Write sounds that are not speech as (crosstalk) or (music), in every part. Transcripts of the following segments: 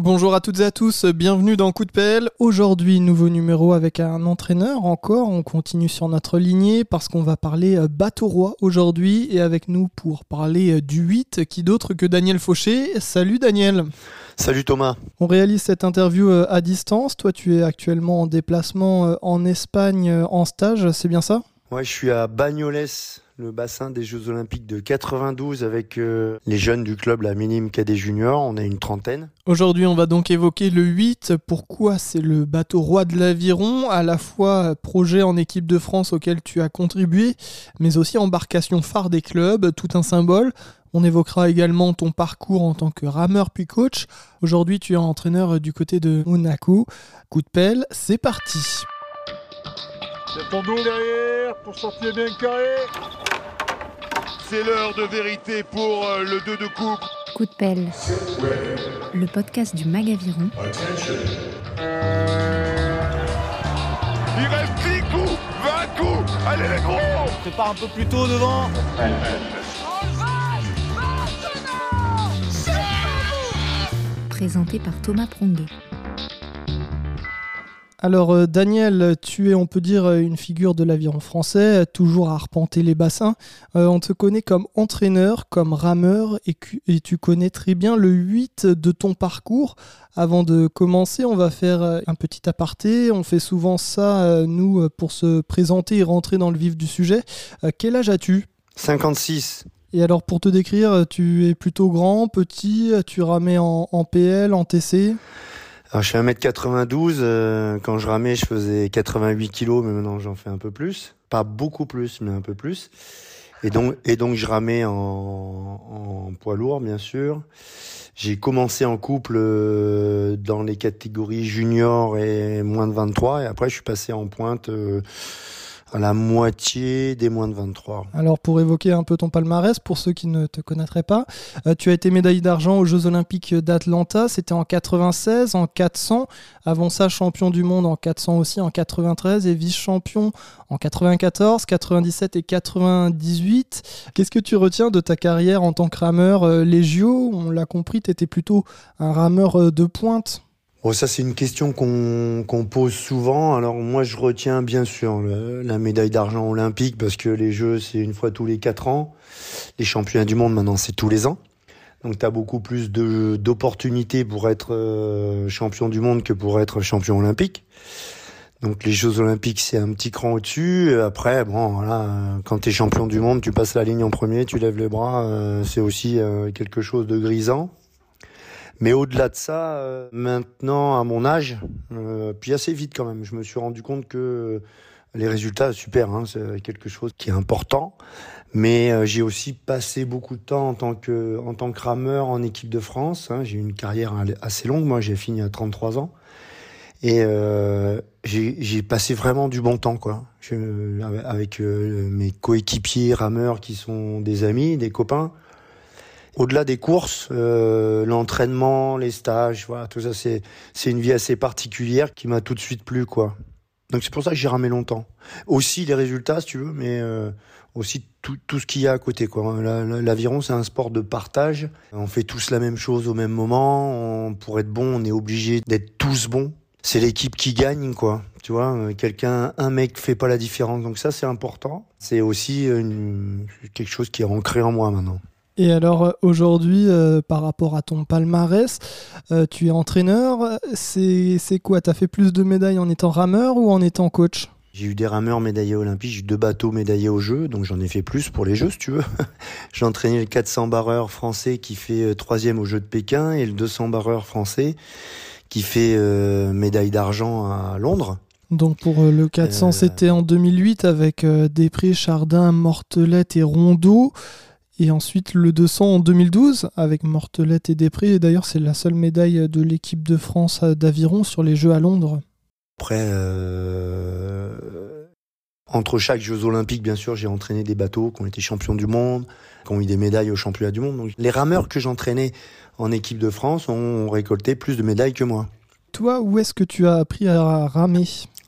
Bonjour à toutes et à tous, bienvenue dans Coup de pelle. Aujourd'hui, nouveau numéro avec un entraîneur encore. On continue sur notre lignée parce qu'on va parler euh, bateau roi aujourd'hui et avec nous pour parler euh, du 8, qui d'autre que Daniel Fauché. Salut Daniel. Salut Thomas. On réalise cette interview euh, à distance. Toi, tu es actuellement en déplacement en Espagne en stage, c'est bien ça? Ouais, je suis à Bagnoles, le bassin des Jeux Olympiques de 92 avec euh, les jeunes du club, la minime cadet junior. On a une trentaine. Aujourd'hui, on va donc évoquer le 8. Pourquoi c'est le bateau roi de l'aviron, à la fois projet en équipe de France auquel tu as contribué, mais aussi embarcation phare des clubs, tout un symbole. On évoquera également ton parcours en tant que rameur puis coach. Aujourd'hui, tu es entraîneur du côté de Monaco. Coup de pelle, c'est parti. C'est ton dos derrière pour sortir bien carré. C'est l'heure de vérité pour euh, le 2 de coupe. Coup de pelle, le podcast du Magaviron. Il reste 10 coups, 20 coups. Allez les gros Tu pars un peu plus tôt devant. Présenté par Thomas Pronguet. Alors euh, Daniel, tu es, on peut dire, une figure de l'aviron français, toujours à arpenter les bassins. Euh, on te connaît comme entraîneur, comme rameur, et, tu connais très bien le 8 de ton parcours. Avant de commencer, on va faire euh, un petit aparté. On fait souvent ça, nous, pour se présenter et rentrer dans le vif du sujet. quel âge as-tu? 56. Et alors pour te décrire, tu es plutôt grand, petit, tu ramais en, en PL, en TC alors, je fais 1m92. Euh, quand je ramais, je faisais 88 kg, mais maintenant j'en fais un peu plus. Pas beaucoup plus, mais un peu plus. Et donc, et donc je ramais en, en poids lourd, bien sûr. J'ai commencé en couple euh, dans les catégories junior et moins de 23. Et après, je suis passé en pointe. Euh, à la moitié des moins de 23. Alors pour évoquer un peu ton palmarès, pour ceux qui ne te connaîtraient pas, euh, tu as été médaillé d'argent aux Jeux Olympiques d'Atlanta, c'était en 96, en 400, avant ça champion du monde en 400 aussi en 93 et vice-champion en 94, 97 et 98. Qu'est-ce que tu retiens de ta carrière en tant que rameur euh, Les on l'a compris, tu étais plutôt un rameur euh, de pointe. Bon, ça c'est une question qu'on pose souvent. Alors moi je retiens bien sûr la médaille d'argent olympique parce que les Jeux c'est une fois tous les quatre ans. Les championnats du monde maintenant c'est tous les ans. Donc tu as beaucoup plus d'opportunités pour être euh, champion du monde que pour être champion olympique. Donc les Jeux olympiques c'est un petit cran au-dessus. Après bon voilà, quand tu es champion du monde, tu passes la ligne en premier, tu lèves les bras, euh, c'est aussi euh, quelque chose de grisant. Mais au-delà de ça, euh, maintenant à mon âge, euh, puis assez vite quand même, je me suis rendu compte que les résultats, super, hein, c'est quelque chose qui est important. Mais euh, j'ai aussi passé beaucoup de temps en tant que en tant que rameur en équipe de France. Hein. j'ai eu une carrière assez longue. Moi, j'ai fini à 33 ans. Et euh, j'ai passé vraiment du bon temps, quoi. Je, avec mes coéquipiers rameurs qui sont des amis, des copains au-delà des courses, euh, l'entraînement, les stages, voilà, tout ça, c'est c'est une vie assez particulière qui m'a tout de suite plu, quoi. Donc c'est pour ça que j'ai ramé longtemps. Aussi les résultats, si tu veux, mais euh, aussi tout, tout ce qu'il y a à côté, quoi. L'aviron, c'est un sport de partage. On fait tous la même chose au même moment. On, pour être bon, on est obligé d'être tous bons. C'est l'équipe qui gagne, quoi. Tu vois, euh, quelqu'un, un mec fait pas la différence. Donc ça, c'est important. C'est aussi une, quelque chose qui est ancré en moi maintenant. Et alors euh, aujourd'hui, euh, par rapport à ton palmarès, euh, tu es entraîneur. C'est quoi? Tu as fait plus de médailles en étant rameur ou en étant coach? J'ai eu des rameurs médaillés olympiques, j'ai eu deux bateaux médaillés aux Jeux, donc j'en ai fait plus pour les Jeux, si tu veux. (laughs) j'ai entraîné le 400 barreur français qui fait troisième aux Jeux de Pékin et le 200 barreur français qui fait médaille d'argent à Londres. Donc pour le 400, c'était en 2008 avec Després, Chardin, Mortelette et Rondeau. Et ensuite le 200 en 2012 avec Mortelette et Després. Et d'ailleurs, c'est la seule médaille de l'équipe de France d'aviron sur les Jeux à Londres. Après, euh, entre chaque Jeux Olympiques, bien sûr, j'ai entraîné des bateaux qui ont été champions du monde, qui ont eu des médailles aux championnats du monde. Donc, les rameurs que j'entraînais en équipe de France ont récolté plus de médailles que moi. Toi, où est-ce que tu as appris à ramer?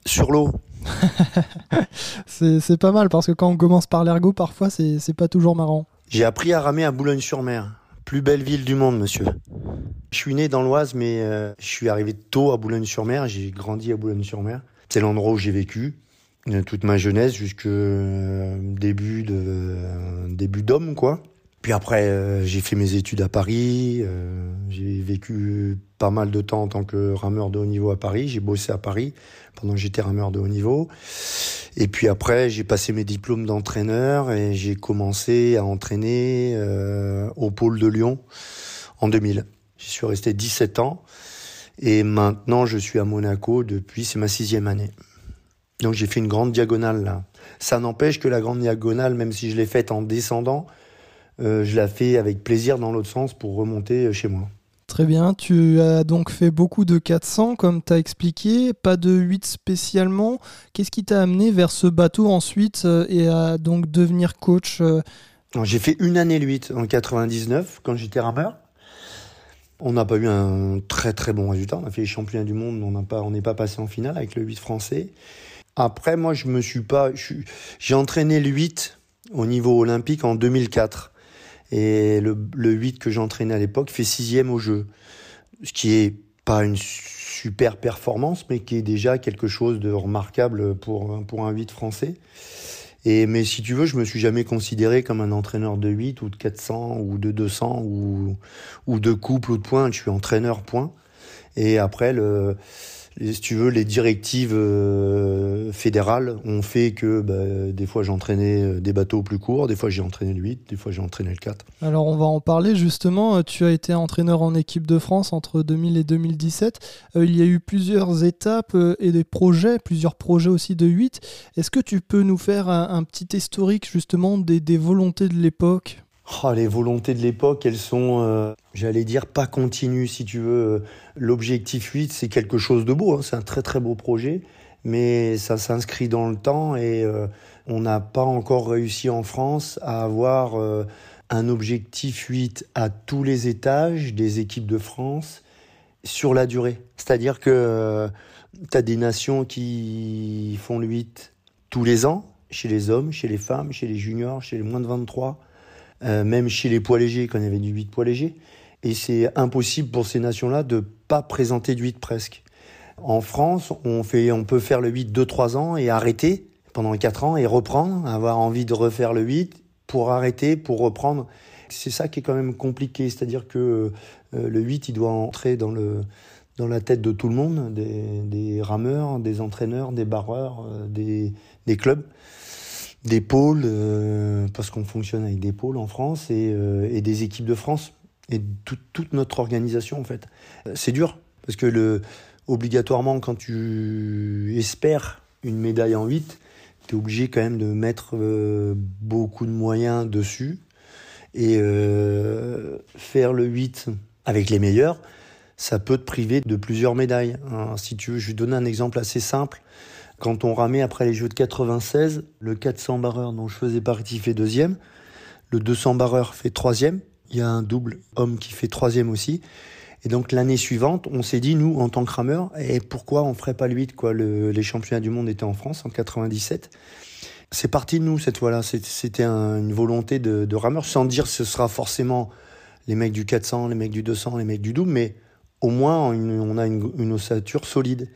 Sur l'eau. (laughs) c'est pas mal parce que quand on commence par l'ergot, parfois c'est pas toujours marrant. J'ai appris à ramer à Boulogne-sur-Mer. Plus belle ville du monde, monsieur. Je suis né dans l'Oise, mais euh, je suis arrivé tôt à Boulogne-sur-Mer. J'ai grandi à Boulogne-sur-Mer. C'est l'endroit où j'ai vécu euh, toute ma jeunesse jusque euh, début d'homme, quoi. Puis après, j'ai fait mes études à Paris. j'ai vécu pas mal de temps en tant que rameur de haut niveau à Paris. J'ai bossé à Paris pendant que j'étais rameur de haut niveau. Et puis après, j'ai passé mes diplômes d'entraîneur et j'ai commencé à entraîner au pôle de Lyon en 2000. J'y suis resté 17 ans. Et maintenant, je suis à Monaco depuis, c'est ma sixième année. Donc j'ai fait une grande diagonale là. Ça n'empêche que la grande diagonale, même si je l'ai faite en descendant, euh, je la fais avec plaisir dans l'autre sens pour remonter euh, chez moi. Très bien, tu as donc fait beaucoup de 400 comme tu as expliqué, pas de 8 spécialement. Qu'est-ce qui t'a amené vers ce bateau ensuite euh, et à donc devenir coach J'ai fait une année le 8 en 99 quand j'étais rameur. On n'a pas eu un très très bon résultat. On a fait les championnats du monde, on n'est pas, on pas passé en finale avec le 8 français. Après, moi, je me suis pas. J'ai entraîné le 8 au niveau olympique en 2004. Et le, le 8 que j'entraînais à l'époque fait sixième au jeu. Ce qui est pas une super performance, mais qui est déjà quelque chose de remarquable pour, pour un 8 français. Et, mais si tu veux, je me suis jamais considéré comme un entraîneur de 8 ou de 400 ou de 200 ou, ou de couple ou de pointe. Je suis entraîneur point. Et après, le, si tu veux, les directives euh, fédérales ont fait que bah, des fois j'entraînais euh, des bateaux plus courts, des fois j'ai entraîné le 8, des fois j'ai entraîné le 4. Alors on va en parler justement. Euh, tu as été entraîneur en équipe de France entre 2000 et 2017. il y a eu plusieurs étapes et des projets, plusieurs projets aussi de 8. Est-ce que tu peux nous faire un, petit historique justement des, des volontés de l'époque? Oh, les volontés de l'époque, elles sont, euh, j'allais dire, pas continues, si tu veux. L'objectif 8, c'est quelque chose de beau, hein. c'est un très très beau projet, mais ça s'inscrit dans le temps et euh, on n'a pas encore réussi en France à avoir euh, un objectif 8 à tous les étages des équipes de France sur la durée. C'est-à-dire que tu as des nations qui font le 8 tous les ans, chez les hommes, chez les femmes, chez les juniors, chez les moins de 23 euh, même chez les poids légers, quand il y avait du 8 poids légers. Et c'est impossible pour ces nations-là de pas présenter du 8 presque. En France, on, fait, on peut faire le 8 2-3 ans et arrêter pendant 4 ans et reprendre, avoir envie de refaire le 8 pour arrêter, pour reprendre. C'est ça qui est quand même compliqué, c'est-à-dire que euh, le 8, il doit entrer dans, le, dans la tête de tout le monde, des, des rameurs, des entraîneurs, des barreurs, euh, des, des clubs des pôles, euh, parce qu'on fonctionne avec des pôles en France et, euh, et des équipes de France et toute notre organisation en fait. C'est dur parce que obligatoirement quand tu espères une médaille en 8, tu es obligé quand même de mettre euh, beaucoup de moyens dessus et faire le 8 avec les meilleurs, ça peut te priver de plusieurs médailles. si tu veux, je vais donner un exemple assez simple. Quand on ramait après les Jeux de 96, le 400 barreur dont je faisais partie fait deuxième, le 200 barreur fait troisième, il y a un double homme qui fait troisième aussi. Et donc l'année suivante, on s'est dit, nous, en tant que rameurs, et pourquoi on ferait pas le 8 quoi? Les championnats du monde étaient en France en 97. C'est parti de nous cette fois-là. C'était une volonté de, de rameurs, sans dire que ce sera forcément les mecs du 400, les mecs du 200, les mecs du double, mais au moins on a une, ossature solide.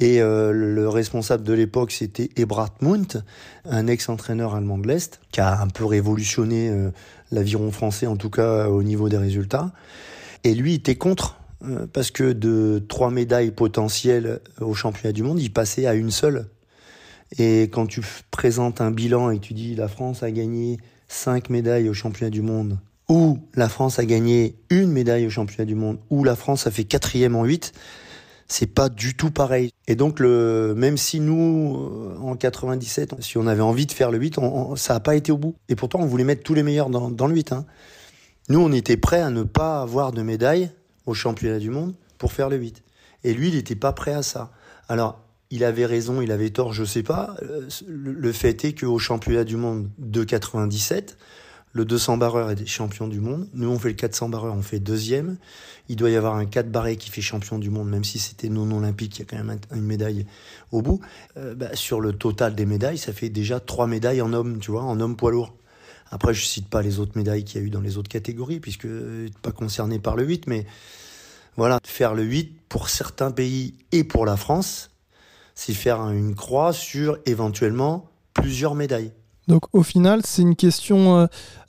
Et euh, le responsable de l'époque, c'était Ebrard Munt, un ex-entraîneur allemand de l'Est, qui a un peu révolutionné euh, l'aviron français, en tout cas au niveau des résultats. Et lui, il était contre, euh, parce que de trois médailles potentielles au championnat du monde, il passait à une seule. Et quand tu présentes un bilan et tu dis la France a gagné cinq médailles au championnat du monde où la France a gagné une médaille au championnat du monde, où la France a fait quatrième en 8, c'est pas du tout pareil. Et donc, le, même si nous, euh, en 97, si on avait envie de faire le 8, ça n'a pas été au bout. Et pourtant, on voulait mettre tous les meilleurs dans, dans le 8. Hein. Nous, on était prêts à ne pas avoir de médaille au championnat du monde pour faire le 8. Et lui, il n'était pas prêt à ça. Alors, il avait raison, il avait tort, je sais pas. Euh, le fait est qu'au championnat du monde de 97, le 200 barreur est champion du monde. Nous, on fait le 400 barreur, on fait deuxième. Il doit y avoir un 4 barré qui fait champion du monde, même si c'était non olympique, il y a quand même une médaille au bout. Euh, bah, sur le total des médailles, ça fait déjà trois médailles en homme, tu vois, en homme poids lourd. Après, je cite pas les autres médailles qu'il y a eu dans les autres catégories, puisque pas concerné par le 8, mais voilà, faire le 8 pour certains pays et pour la France, c'est faire une croix sur éventuellement plusieurs médailles. Donc au final, c'est une question euh,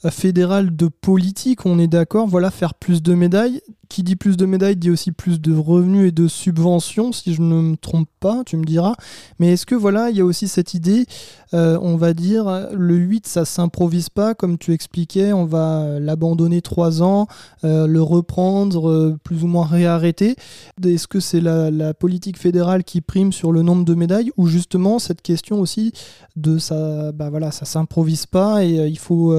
fédérale de politique, on est d'accord, voilà, faire plus de médailles qui dit plus de médailles dit aussi plus de revenus et de subventions, si je ne me trompe pas, tu me diras. Mais est-ce que voilà, il y a aussi cette idée, euh, on va dire, le 8, ça s'improvise pas, comme tu expliquais, on va l'abandonner trois ans, euh, le reprendre, euh, plus ou moins réarrêter. Est-ce que c'est la, politique fédérale qui prime sur le nombre de médailles, ou justement cette question aussi de ça, bah voilà, ça s'improvise pas et il faut,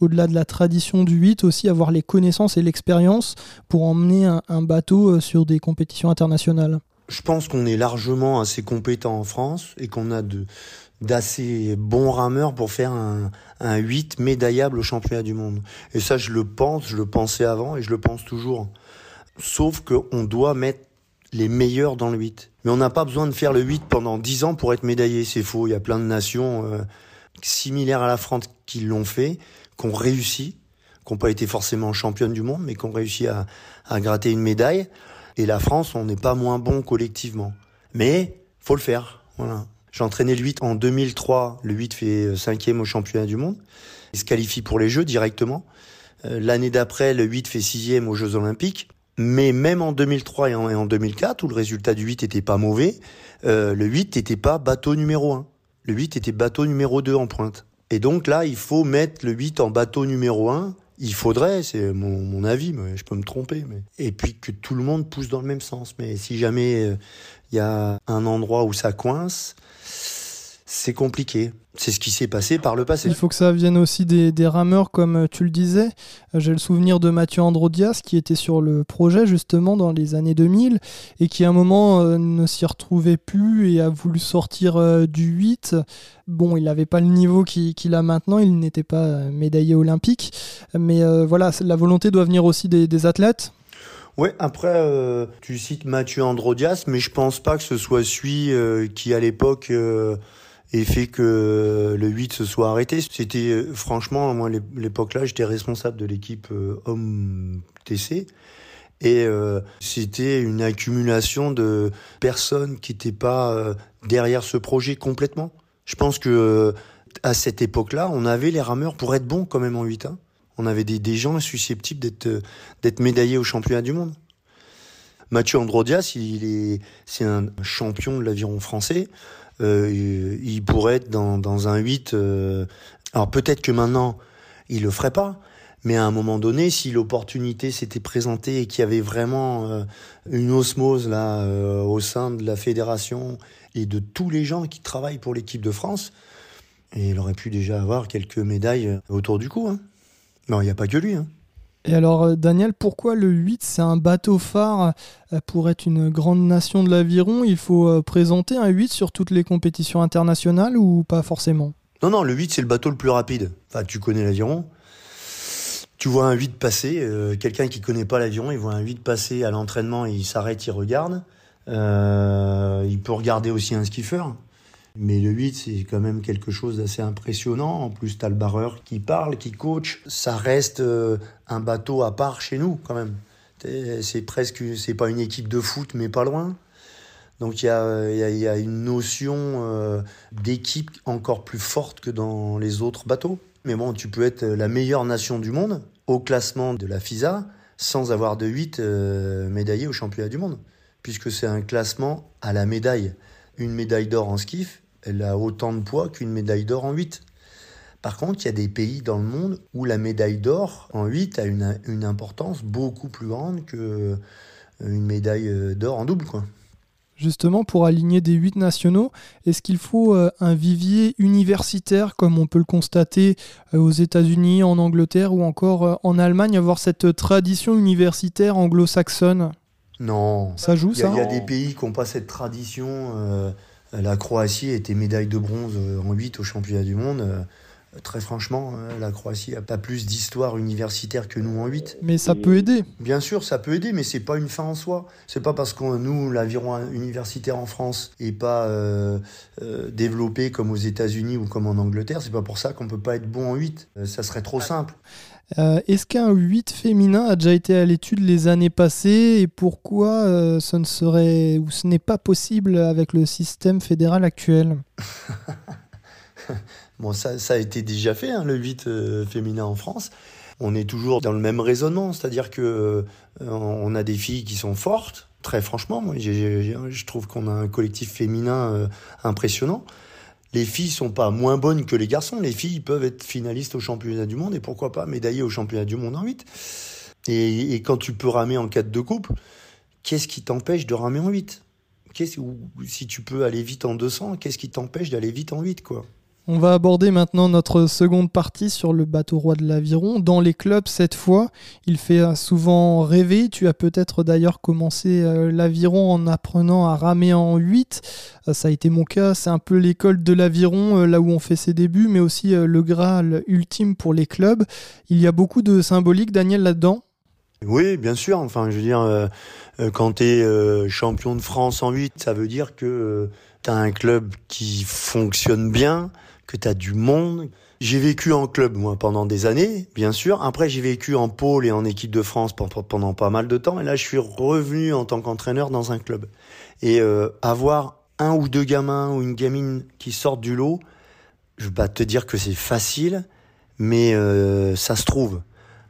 au-delà de la tradition du 8, aussi avoir les connaissances et l'expérience pour en emmener un, bateau euh, sur des compétitions internationales Je pense qu'on est largement assez compétent en France et qu'on a de, d'assez bons rameurs pour faire un, un 8 médaillable au championnat du monde. Et ça, je le pense, je le pensais avant et je le pense toujours. Sauf qu'on doit mettre les meilleurs dans le 8. Mais on n'a pas besoin de faire le 8 pendant 10 ans pour être médaillé, c'est faux. Il y a plein de nations euh, similaires à la France qui l'ont fait, qui ont réussi qui n'ont pas été forcément championnes du monde, mais qui ont réussi à, à gratter une médaille. Et la France, on n'est pas moins bon collectivement. Mais faut le faire. Voilà. J'ai entraîné le 8 en 2003. Le 8 fait cinquième au championnat du monde. Il se qualifie pour les Jeux directement. Euh, l'année d'après, le 8 fait sixième aux Jeux Olympiques. Mais même en 2003 et en, 2004, où le résultat du 8 était pas mauvais, euh, le 8 n'était pas bateau numéro 1. Le 8 était bateau numéro 2 en pointe. Et donc là, il faut mettre le 8 en bateau numéro 1 il faudrait, c'est mon, avis, mais je peux me tromper. Mais... Et puis que tout le monde pousse dans le même sens. Mais si jamais euh, il y a un endroit où ça coince, c'est compliqué. C'est ce qui s'est passé par le passé. Il faut que ça vienne aussi des, rameurs, comme euh, tu le disais. Euh, j'ai le souvenir de Mathieu Androdias, qui était sur le projet justement dans les années 2000 et qui à un moment euh, ne s'y retrouvait plus et a voulu sortir du 8. Bon, il n'avait pas le niveau qu'il a maintenant, il n'était pas médaillé olympique. Mais voilà, la volonté doit venir aussi des, athlètes. Oui, après, tu cites Mathieu Androdias, mais je pense pas que ce soit celui qui, à l'époque, et fait que le 8 se soit arrêté. C'était euh, franchement, moi, l'époque là, j'étais responsable de l'équipe euh, homme TC. Et euh, c'était une accumulation de personnes qui n'étaient pas derrière ce projet complètement. Je pense que à cette époque-là, on avait les rameurs pour être bons quand même en 8. Hein. On avait des, gens susceptibles d'être d'être médaillés au championnat du monde. Mathieu Androdias, il est c'est un champion de l'aviron français. Euh, il pourrait être dans, un 8. Euh, alors peut-être que maintenant, il le ferait pas, mais à un moment donné, si l'opportunité s'était présentée et qu'il y avait vraiment euh, une osmose là au sein de la fédération et de tous les gens qui travaillent pour l'équipe de France, et il aurait pu déjà avoir quelques médailles autour du cou. Hein. Non, il n'y a pas que lui. Hein. Et alors, euh, Daniel, pourquoi le 8, c'est un bateau phare euh, pour être une grande nation de l'aviron? Il faut euh, présenter un 8 sur toutes les compétitions internationales ou pas forcément? Non, non, le 8, c'est le bateau le plus rapide. Enfin, tu connais l'aviron. Tu vois un 8 passer, quelqu'un qui connaît pas l'aviron, il voit un 8 passer à l'entraînement, il s'arrête, il regarde. il peut regarder aussi un skiffer. Mais le 8, c'est quand même quelque chose d'assez impressionnant. En plus, tu as le barreur qui parle, qui coach. Ça reste euh, un bateau à part chez nous, quand même. C'est presque, c'est pas une équipe de foot, mais pas loin. Donc il y a, une notion euh, d'équipe encore plus forte que dans les autres bateaux. Mais bon, tu peux être la meilleure nation du monde au classement de la FISA sans avoir de 8 euh, médaillés au championnat du monde, puisque c'est un classement à la médaille. Une médaille d'or en skiff, elle a autant de poids qu'une médaille d'or en 8. Par contre, il y a des pays dans le monde où la médaille d'or en 8 a une, importance beaucoup plus grande qu'une euh, médaille euh, d'or en double. Justement, pour aligner des 8 nationaux, est-ce qu'il faut euh, un vivier universitaire, comme on peut le constater aux États-Unis, en Angleterre ou encore en Allemagne, avoir cette tradition universitaire anglo-saxonne? Non. Ça joue, ça Il y, a des pays qui n'ont pas cette tradition. La Croatie était médaille de bronze euh, en 8 au championnat du monde. Très franchement, euh, la Croatie n'a pas plus d'histoire universitaire que nous en 8. Mais ça peut aider. Bien sûr, ça peut aider, mais c'est pas une fin en soi. C'est pas parce que nous, l'aviron universitaire en France est pas euh, euh, développé comme aux États-Unis ou comme en Angleterre, c'est pas pour ça qu'on peut pas être bon en 8. ça serait trop simple. Est-ce qu'un 8 féminin a déjà été à l'étude les années passées et pourquoi ce ne serait ou ce n'est pas possible avec le système fédéral actuel? (laughs) Bon, ça, a été déjà fait, hein, le 8 euh, féminin en France. On est toujours dans le même raisonnement, c'est-à-dire que euh, on a des filles qui sont fortes, très franchement. Moi, je trouve qu'on a un collectif féminin euh, impressionnant. Les filles sont pas moins bonnes que les garçons. Les filles peuvent être finalistes au championnat du monde et pourquoi pas médaillées au championnat du monde en 8. Et, quand tu peux ramer en 4 de couple, qu'est-ce qui t'empêche de ramer en 8 Si tu peux aller vite en 200, qu'est-ce qui t'empêche d'aller vite en 8 quoi? On va aborder maintenant notre seconde partie sur le bateau roi de l'aviron. Dans les clubs, cette fois, il fait euh, souvent rêver. Tu as peut-être d'ailleurs commencé euh, l'aviron en apprenant à ramer en 8. Euh, ça a été mon cas. C'est un peu l'école de l'aviron, là où on fait ses débuts, mais aussi le Graal ultime pour les clubs. Il y a beaucoup de symbolique, Daniel, là-dedans? Oui, bien sûr. Enfin, je veux dire, quand tu es champion de France en 8, ça veut dire que tu as un club qui fonctionne bien, que tu as du monde. J'ai vécu en club moi pendant des années, bien sûr. Après j'ai vécu en pôle et en équipe de France pendant pas mal de temps. Et là je suis revenu en tant qu'entraîneur dans un club. Et euh, avoir un ou deux gamins ou une gamine qui sortent du lot, je vais pas te dire que c'est facile, mais euh, ça se trouve.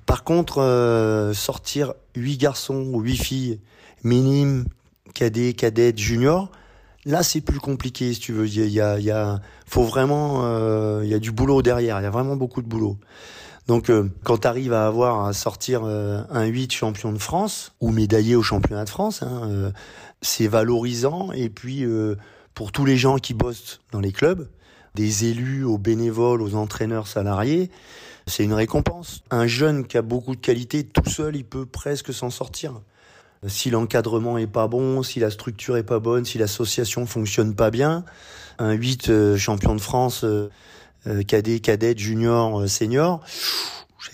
Par contre, euh, sortir huit garçons ou huit filles, minimes, cadets, cadettes, juniors, Là, c'est plus compliqué, si tu veux. Il y a, il y a, faut vraiment, euh, il y a du boulot derrière. Il y a vraiment beaucoup de boulot. Donc, euh, quand tu arrives à avoir à sortir euh, un 8 champion de France ou médaillé au championnat de France, hein, c'est valorisant. Et puis, pour tous les gens qui bossent dans les clubs, des élus aux bénévoles, aux entraîneurs salariés, c'est une récompense. Un jeune qui a beaucoup de qualité, tout seul, il peut presque s'en sortir si l'encadrement est pas bon, si la structure est pas bonne, si l'association fonctionne pas bien, un 8 euh, champion de France, euh, euh, cadet, cadette, junior, senior,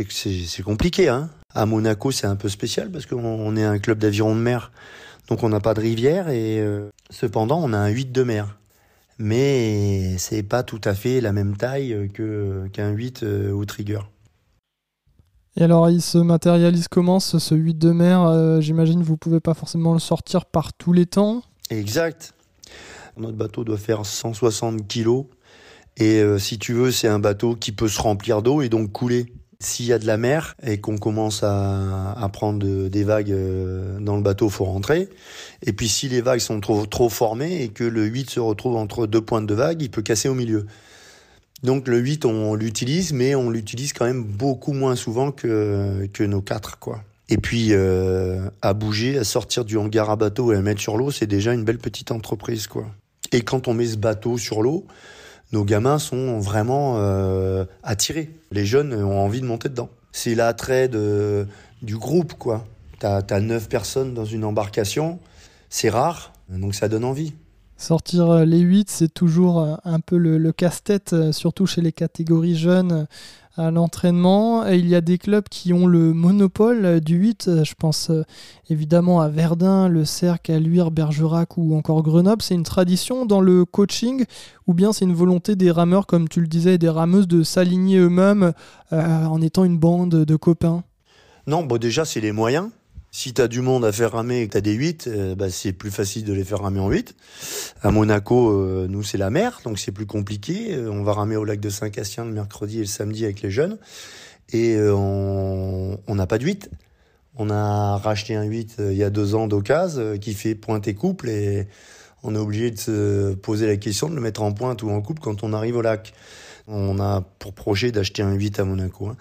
c'est compliqué. Hein à Monaco, c'est un peu spécial parce qu'on est un club d'aviron de mer, donc on n'a pas de rivière et cependant on a un 8 de mer. Mais c'est pas tout à fait la même taille que qu'un 8 au trigger. Et alors, il se matérialise comment ce, 8 de mer euh, J'imagine vous pouvez pas forcément le sortir par tous les temps? Exact. Notre bateau doit faire 160 kilos. Et euh, si tu veux, c'est un bateau qui peut se remplir d'eau et donc couler. S'il y a de la mer et qu'on commence à, prendre des vagues euh, dans le bateau, faut rentrer. Et puis si les vagues sont trop, trop formées et que le 8 se retrouve entre deux pointes de vagues, il peut casser au milieu. Donc le 8, on l'utilise, mais on l'utilise quand même beaucoup moins souvent que, nos 4, quoi. Et puis, euh, à bouger, à sortir du hangar à bateau et à mettre sur l'eau, c'est déjà une belle petite entreprise, quoi. Et quand on met ce bateau sur l'eau, nos gamins sont vraiment euh, attirés. Les jeunes ont envie de monter dedans. C'est l'attrait du groupe, quoi. T'as as 9 personnes dans une embarcation, c'est rare, donc ça donne envie. Sortir euh, les 8, c'est toujours euh, un peu le, casse-tête, euh, surtout chez les catégories jeunes à l'entraînement. Il y a des clubs qui ont le monopole du 8. Je pense évidemment à Verdun, le Cercle, à Luire, Bergerac ou encore Grenoble. C'est une tradition dans le coaching ou bien c'est une volonté des rameurs, comme tu le disais, des rameuses de s'aligner eux-mêmes en étant une bande de copains? Non, bon, déjà, c'est les moyens. Si tu as du monde à faire ramer et que tu as des 8, euh, bah, c'est plus facile de les faire ramer en 8. À Monaco, euh, nous, c'est la mer, donc c'est plus compliqué. Euh, on va ramer au lac de Saint-Castien le mercredi et le samedi avec les jeunes. Et on n'a pas de 8. On a racheté un 8 il y a deux ans d'occasion qui fait pointe et couple et on est obligé de se poser la question de le mettre en pointe ou en couple quand on arrive au lac. On a pour projet d'acheter un 8 à Monaco. Hein.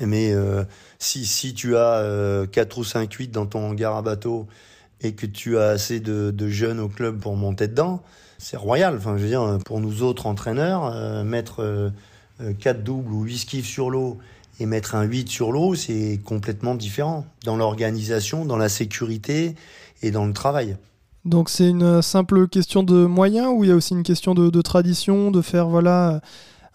Mais euh, si, si tu as euh, 4 ou 5 8 dans ton hangar à bateau et que tu as assez de, jeunes au club pour monter dedans, c'est royal. Enfin, je veux dire, pour nous autres entraîneurs, euh, mettre 4 euh, doubles ou 8 skiffs sur l'eau et mettre un 8 sur l'eau, c'est complètement différent dans l'organisation, dans la sécurité et dans le travail. Donc c'est une simple question de moyens ou il y a aussi une question de, de tradition, de faire voilà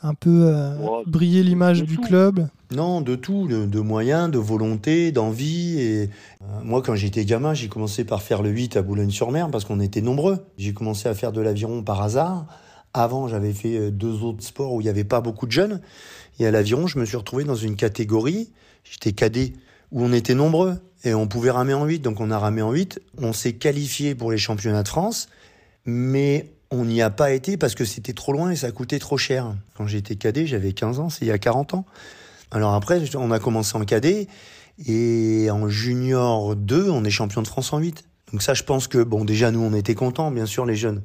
un peu euh, Ouais, briller l'image du tout. club Non, de tout, de, de moyens, de volonté, d'envie. Et euh, moi, quand j'étais gamin, j'ai commencé par faire le 8 à Boulogne-sur-Mer parce qu'on était nombreux. J'ai commencé à faire de l'aviron par hasard. Avant, j'avais fait euh, deux autres sports où il n'y avait pas beaucoup de jeunes. Et à l'aviron, je me suis retrouvé dans une catégorie, j'étais cadet, où on était nombreux et on pouvait ramer en 8. Donc on a ramé en 8. On s'est qualifié pour les championnats de France, mais on n'y a pas été parce que c'était trop loin et ça coûtait trop cher. Quand j'étais cadet, j'avais 15 ans, c'est il y a 40 ans. Alors après, on a commencé en cadet et en junior 2, on est champion de France en 8. Donc ça, je pense que, bon, déjà, nous, on était contents, bien sûr, les jeunes.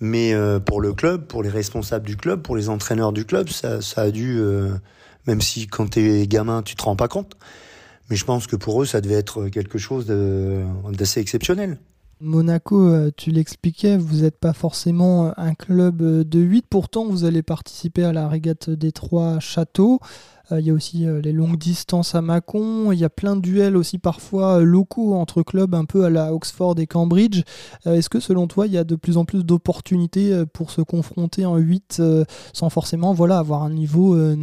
Mais euh, pour le club, pour les responsables du club, pour les entraîneurs du club, ça, ça a dû, euh, même si quand t'es gamin, tu te rends pas compte, mais je pense que pour eux, ça devait être quelque chose d'assez exceptionnel. Monaco, euh, tu l'expliquais, vous n'êtes pas forcément un club euh, de 8, pourtant vous allez participer à la régate des trois châteaux. Euh, Il y a aussi euh, les longues distances à Mâcon, il y a plein de duels aussi parfois euh, locaux entre clubs, un peu à la Oxford et Cambridge. Euh, Est-ce que selon toi, il y a de plus en plus d'opportunités euh, pour se confronter en 8 euh, sans forcément voilà, avoir un niveau euh,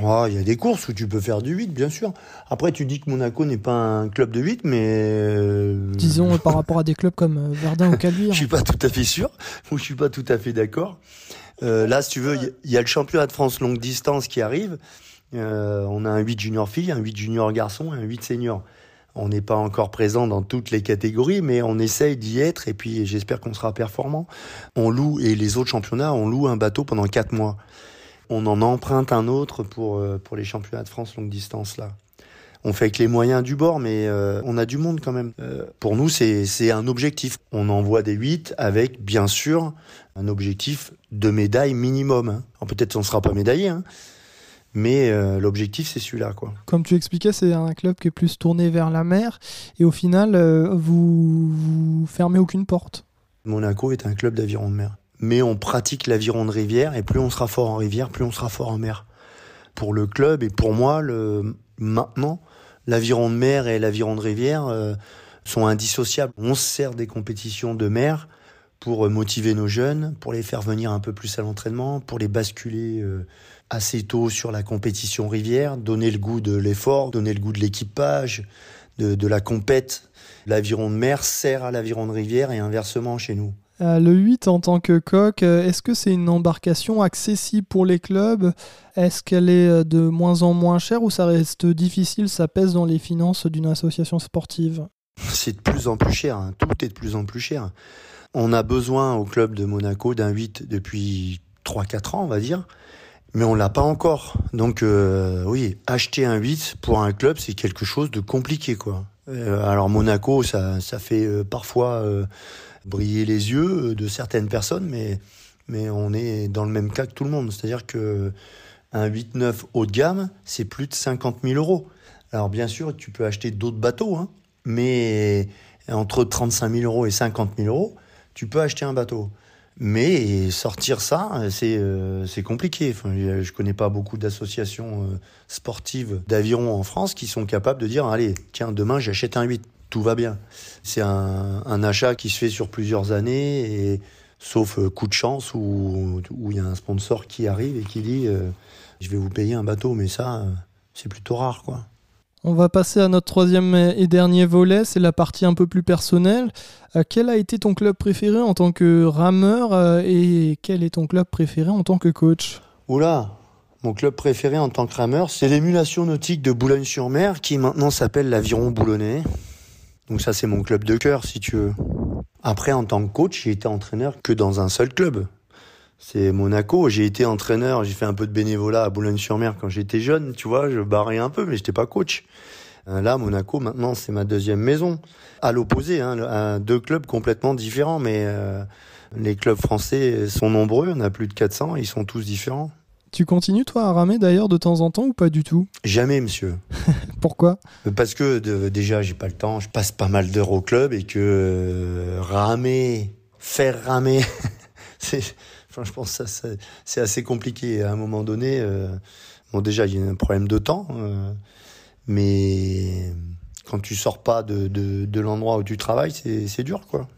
Oh, Il y a des courses où tu peux faire du 8, bien sûr. Après, tu dis que Monaco n'est pas un club de 8, mais... euh, Disons (laughs) par rapport à des clubs comme euh, Verdun ou Caluire. Je suis pas tout à fait sûr, ou je suis pas tout à fait d'accord. Euh, là, si tu veux, il y a- il y, a le championnat de France longue distance qui arrive. Euh, on a un 8 junior fille, un 8 junior garçon et un 8 senior. On n'est pas encore présent dans toutes les catégories, mais on essaye d'y être et puis j'espère qu'on sera performant. On loue, et les autres championnats, on loue un bateau pendant 4 mois. On en emprunte un autre pour, euh, pour les championnats de France longue distance là. On fait avec les moyens du bord, mais euh, on a du monde quand même. Euh, pour nous, c'est un objectif. On envoie des 8 avec, bien sûr, un objectif de médaille minimum. hein. Peut-être on ne sera pas médaillé, hein, mais euh, l'objectif, c'est celui-là. quoi. Comme tu expliquais, c'est un club qui est plus tourné vers la mer et au final, vous, vous fermez aucune porte. Monaco est un club d'aviron de mer. Mais on pratique l'aviron de rivière, et plus on sera fort en rivière, plus on sera fort en mer. Pour le club, et pour moi, le, maintenant, l'aviron de mer et l'aviron de rivière euh, sont indissociables. On se sert des compétitions de mer pour euh, motiver nos jeunes, pour les faire venir un peu plus à l'entraînement, pour les basculer euh, assez tôt sur la compétition rivière, donner le goût de l'effort, donner le goût de l'équipage, de, de la compète. L'aviron de mer sert à l'aviron de rivière et inversement chez nous. Euh, le 8 en tant que coq, euh, est-ce que c'est une embarcation accessible pour les clubs? Est-ce qu'elle est euh, de moins en moins chère ou ça reste difficile, ça pèse dans les finances d'une association sportive? C'est de plus en plus cher, hein. tout est de plus en plus cher. On a besoin au club de Monaco d'un 8 depuis 3-4 ans, on va dire, mais on l'a pas encore. Donc oui, acheter un 8 pour un club, c'est quelque chose de compliqué. alors Monaco, ça, ça fait parfois briller les yeux euh, de certaines personnes, mais, mais on est dans le même cas que tout le monde. C'est-à-dire que un 8-9 haut de gamme, c'est plus de 50 000 euros. Alors bien sûr, tu peux acheter d'autres bateaux, hein, mais entre 35 000 euros et 50 000 euros, tu peux acheter un bateau. Mais sortir ça, c'est euh, compliqué. Enfin, je je connais pas beaucoup d'associations euh, sportives d'aviron en France qui sont capables de dire allez, tiens, demain j'achète un 8, tout va bien. C'est un, un achat qui se fait sur plusieurs années, et, sauf euh, coup de chance où où il y a un sponsor qui arrive et qui dit euh, je vais vous payer un bateau, mais ça, euh, c'est plutôt rare, quoi. On va passer à notre troisième et dernier volet, c'est la partie un peu plus personnelle. Euh, quel a été ton club préféré en tant que rameur euh, et quel est ton club préféré en tant que coach? Oula, mon club préféré en tant que rameur, c'est l'émulation nautique de Boulogne-sur-Mer, qui maintenant s'appelle l'Aviron Boulonnais. Donc ça, c'est mon club de cœur, si tu veux. Après, en tant que coach, j'ai été entraîneur que dans un seul club. C'est Monaco. J'ai été entraîneur, j'ai fait un peu de bénévolat à Boulogne-sur-Mer quand j'étais jeune, tu vois, je barrais un peu, mais j'étais pas coach. Euh, Là, Monaco, maintenant, c'est ma deuxième maison. À l'opposé, hein, deux clubs complètement différents, mais euh, les clubs français sont nombreux, on a plus de 400, ils sont tous différents. Tu continues toi à ramer d'ailleurs de temps en temps ou pas du tout? Jamais, monsieur. (laughs) Pourquoi? Parce que de- déjà, j'ai pas le temps. Je passe pas mal d'heures au club et que euh, ramer, faire ramer, (laughs) c'est, enfin, je pense que ça, c'est assez compliqué. À un moment donné, euh, bon, déjà, il y a un problème de temps, euh, mais quand tu sors pas de, de, de l'endroit où tu travailles, c'est dur, quoi.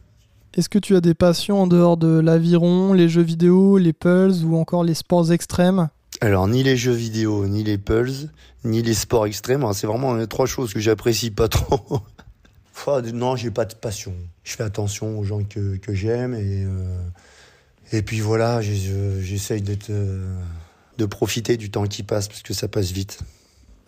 Est-ce que tu as des passions en dehors de l'aviron, les jeux vidéo, les pulls ou encore les sports extrêmes? Alors, ni les jeux vidéo, ni les pulls, ni les sports extrêmes. C'est vraiment les trois choses que j'apprécie pas trop. (laughs) non, j'ai pas de passion. Je fais attention aux gens que, que j'aime et, euh, et puis voilà, j'essaye d'être, euh, de profiter du temps qui passe parce que ça passe vite.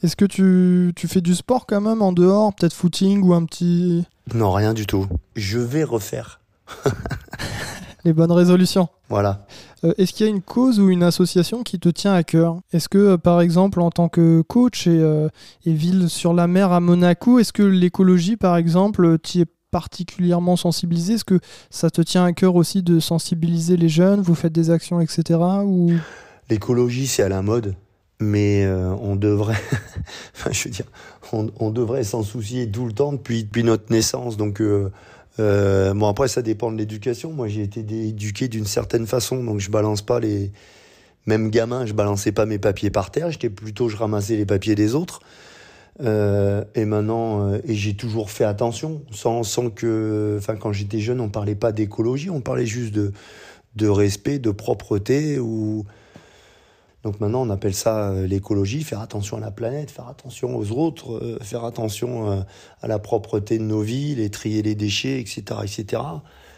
Est-ce que tu, tu, fais du sport quand même en dehors? Peut-être footing ou un petit... Non, rien du tout. Je vais refaire. (laughs) Les bonnes résolutions. Voilà. Euh, est-ce qu'il y a une cause ou une association qui te tient à cœur? Est-ce que, euh, par exemple, en tant que coach et, euh, et ville sur la mer à Monaco, est-ce que l'écologie, par exemple, t'y est particulièrement sensibilisé Est-ce que ça te tient à cœur aussi de sensibiliser les jeunes? Vous faites des actions, etc. Ou... L'écologie, c'est à la mode mais on devrait, (laughs) je veux dire, on, devrait s'en soucier tout le temps depuis, depuis notre naissance. Donc, euh, bon, après, ça dépend de l'éducation. Moi, j'ai été éduqué d'une certaine façon, donc je balance pas les. Même gamin, je balançais pas mes papiers par terre. J'étais plutôt, je ramassais les papiers des autres. Euh, et maintenant, euh, et j'ai toujours fait attention, sans, sans que. Enfin, quand j'étais jeune, on parlait pas d'écologie, on parlait juste de, de respect, de propreté ou. Donc maintenant, on appelle ça euh, l'écologie, faire attention à la planète, faire attention aux autres, euh, faire attention euh, à la propreté de nos villes, et trier les déchets, etc., etc.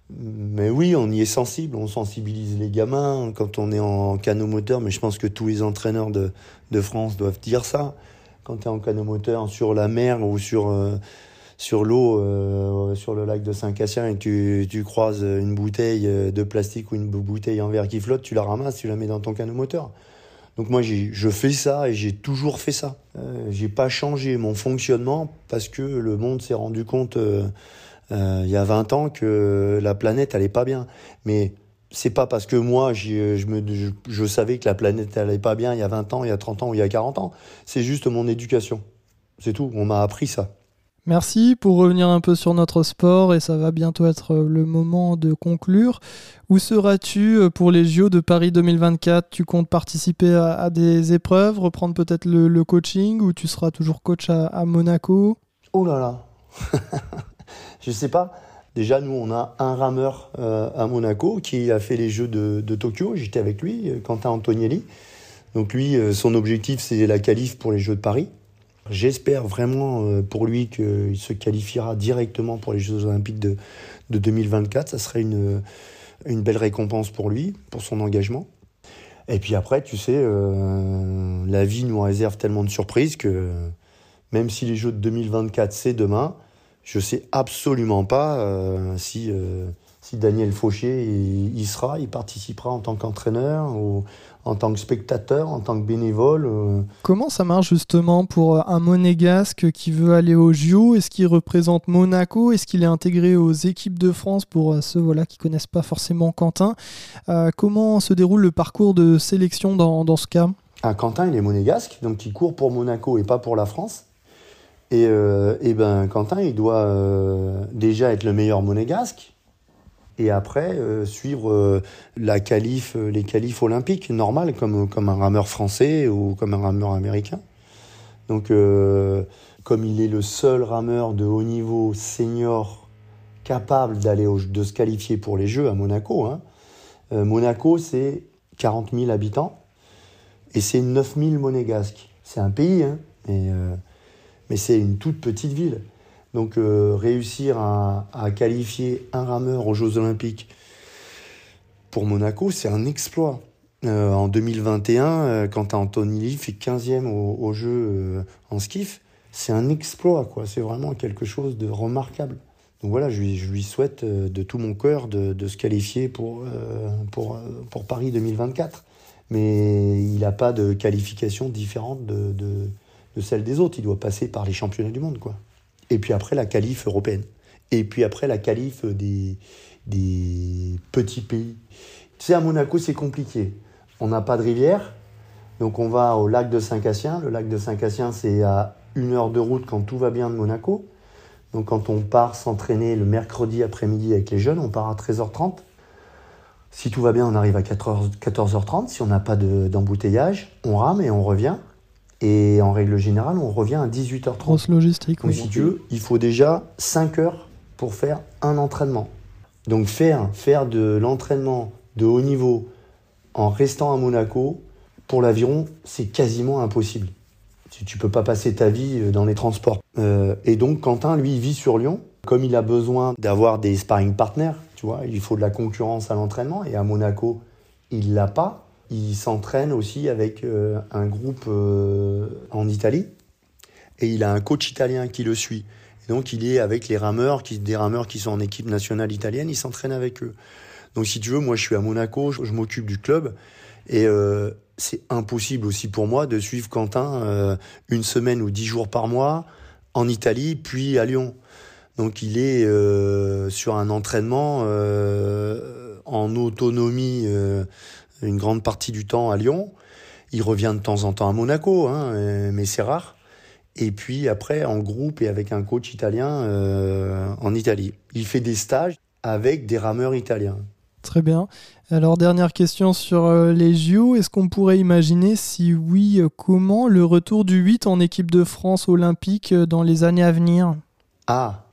Mais oui, on y est sensible, on sensibilise les gamins quand on est en canot moteur, mais je pense que tous les entraîneurs de, de France doivent dire ça. Quand tu es en canot moteur sur la mer ou sur, sur l'eau, sur le lac de Saint-Cassien, et que tu, tu, croises une bouteille de plastique ou une bouteille en verre qui flotte, tu la ramasses, tu la mets dans ton canot moteur. Donc moi, je fais ça et j'ai toujours fait ça. Euh, j'ai pas changé mon fonctionnement parce que le monde s'est rendu compte euh, euh, il y a 20 ans que la planète allait pas bien. Mais c'est pas parce que moi, je, me, je, savais que la planète allait pas bien il y a 20 ans, il y a 30 ans ou il y a 40 ans. C'est juste mon éducation. C'est tout. On m'a appris ça. Merci pour revenir un peu sur notre sport et ça va bientôt être euh, le moment de conclure. Où seras-tu euh, pour les JO de Paris 2024 Tu comptes participer à, des épreuves, reprendre peut-être le, coaching ou tu seras toujours coach à, Monaco? Oh là là (laughs) Je sais pas. Déjà, nous, on a un rameur euh, à Monaco qui a fait les Jeux de, de Tokyo. J'étais avec lui, Quentin Antonielli. Donc lui, son objectif, c'est la qualif pour les Jeux de Paris. J'espère vraiment euh, pour lui qu'il se qualifiera directement pour les Jeux Olympiques de, 2024. Ça serait une, une belle récompense pour lui, pour son engagement. Et puis après, tu sais, euh, la vie nous réserve tellement de surprises que même si les Jeux de 2024 c'est demain, je sais absolument pas euh, si, si Daniel Fauché il, y sera, il participera en tant qu'entraîneur ou en tant que spectateur, en tant que bénévole. Euh. Comment ça marche justement pour euh, un monégasque qui veut aller au JO Est-ce qu'il représente Monaco? Est-ce qu'il est intégré aux équipes de France pour euh, ceux voilà, qui connaissent pas forcément Quentin? Comment se déroule le parcours de sélection dans, dans ce cas? Ah, Quentin, il est monégasque, donc il court pour Monaco et pas pour la France. Et, et ben, Quentin, il doit déjà être le meilleur monégasque, et après euh, suivre euh, la qualif, euh, les qualifs olympiques normal comme, comme un rameur français ou comme un rameur américain. Donc comme il est le seul rameur de haut niveau senior capable d'aller de se qualifier pour les Jeux à Monaco, hein, Monaco c'est 40 000 habitants et c'est 9 000 monégasques. C'est un pays, hein, mais, mais c'est une toute petite ville. Donc euh, réussir à, qualifier un rameur aux Jeux Olympiques pour Monaco, c'est un exploit. Euh, en 2021, euh, quand Anthony Lee fait 15e aux, Jeux en skiff, c'est un exploit, quoi. C'est vraiment quelque chose de remarquable. Donc voilà, je lui, souhaite de tout mon cœur de, se qualifier pour, pour, Paris 2024. Mais il n'a pas de qualification différente de, de, de, celle des autres. Il doit passer par les championnats du monde, quoi et puis après la qualif européenne, et puis après la qualif des, des petits pays. Tu sais, à Monaco, c'est compliqué. On n'a pas de rivière, donc on va au lac de Saint-Cassien. Le lac de Saint-Cassien, c'est à une heure de route quand tout va bien de Monaco. Donc quand on part s'entraîner le mercredi après-midi avec les jeunes, on part à 13h30. Si tout va bien, on arrive à 14h30. Si on n'a pas d'embouteillage, on rame et on revient. Et en règle générale, on revient à 18h30. Grosse logistique. Mais si tu veux, il faut déjà 5 heures pour faire un entraînement. Donc faire, faire de l'entraînement de haut niveau en restant à Monaco, pour l'aviron, c'est quasiment impossible. Tu ne peux pas passer ta vie euh, dans les transports. Euh, et donc Quentin, lui, il vit sur Lyon. Comme il a besoin d'avoir des sparring partners, tu vois, il faut de la concurrence à l'entraînement. Et à Monaco, il l'a pas. Il s'entraîne aussi avec euh, un groupe en Italie. Et il a un coach italien qui le suit. Donc il est avec les rameurs, qui, des rameurs qui sont en équipe nationale italienne, il s'entraîne avec eux. Donc si tu veux, moi je suis à Monaco, je, m'occupe du club. Et c'est impossible aussi pour moi de suivre Quentin euh, une semaine ou dix jours par mois en Italie, puis à Lyon. Donc il est euh, sur un entraînement euh, en autonomie une grande partie du temps à Lyon. Il revient de temps en temps à Monaco, hein, mais c'est rare. Et puis après en groupe et avec un coach italien en Italie. Il fait des stages avec des rameurs italiens. Très bien. Alors, dernière question sur euh, les JO. Est-ce qu'on pourrait imaginer, si oui, euh, comment le retour du 8 en équipe de France olympique euh, dans les années à venir? Ah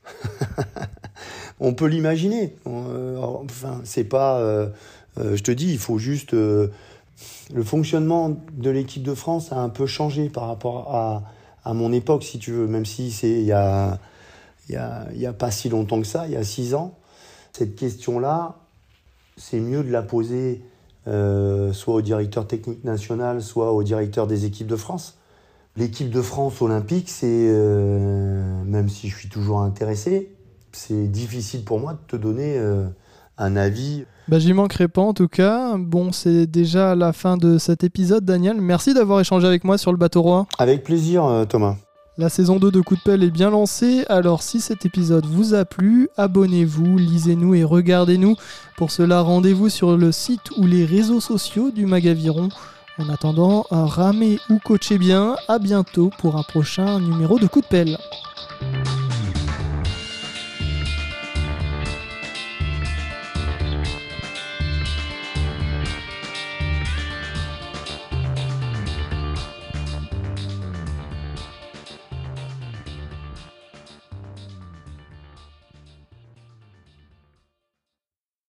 (laughs) On peut l'imaginer. enfin, c'est pas. Je te dis, il faut juste. le fonctionnement de l'équipe de France a un peu changé par rapport à, à mon époque, si tu veux, même si c'est il y a, y, a, y a pas si longtemps que ça, il y a six ans. Cette question-là, c'est mieux de la poser euh, soit au directeur technique national, soit au directeur des équipes de France. L'équipe de France olympique, c'est, euh, même si je suis toujours intéressé, c'est difficile pour moi de te donner euh, un avis. Bah, J'y manquerai pas en tout cas. Bon, c'est déjà la fin de cet épisode, Daniel. Merci d'avoir échangé avec moi sur le bateau roi. Avec plaisir, Thomas. La saison 2 de Coup de pelle est bien lancée, alors si cet épisode vous a plu, abonnez-vous, lisez-nous et regardez-nous. Pour cela, rendez-vous sur le site ou les réseaux sociaux du Magaviron. En attendant, ramez ou coachez bien, à bientôt pour un prochain numéro de Coup de pelle.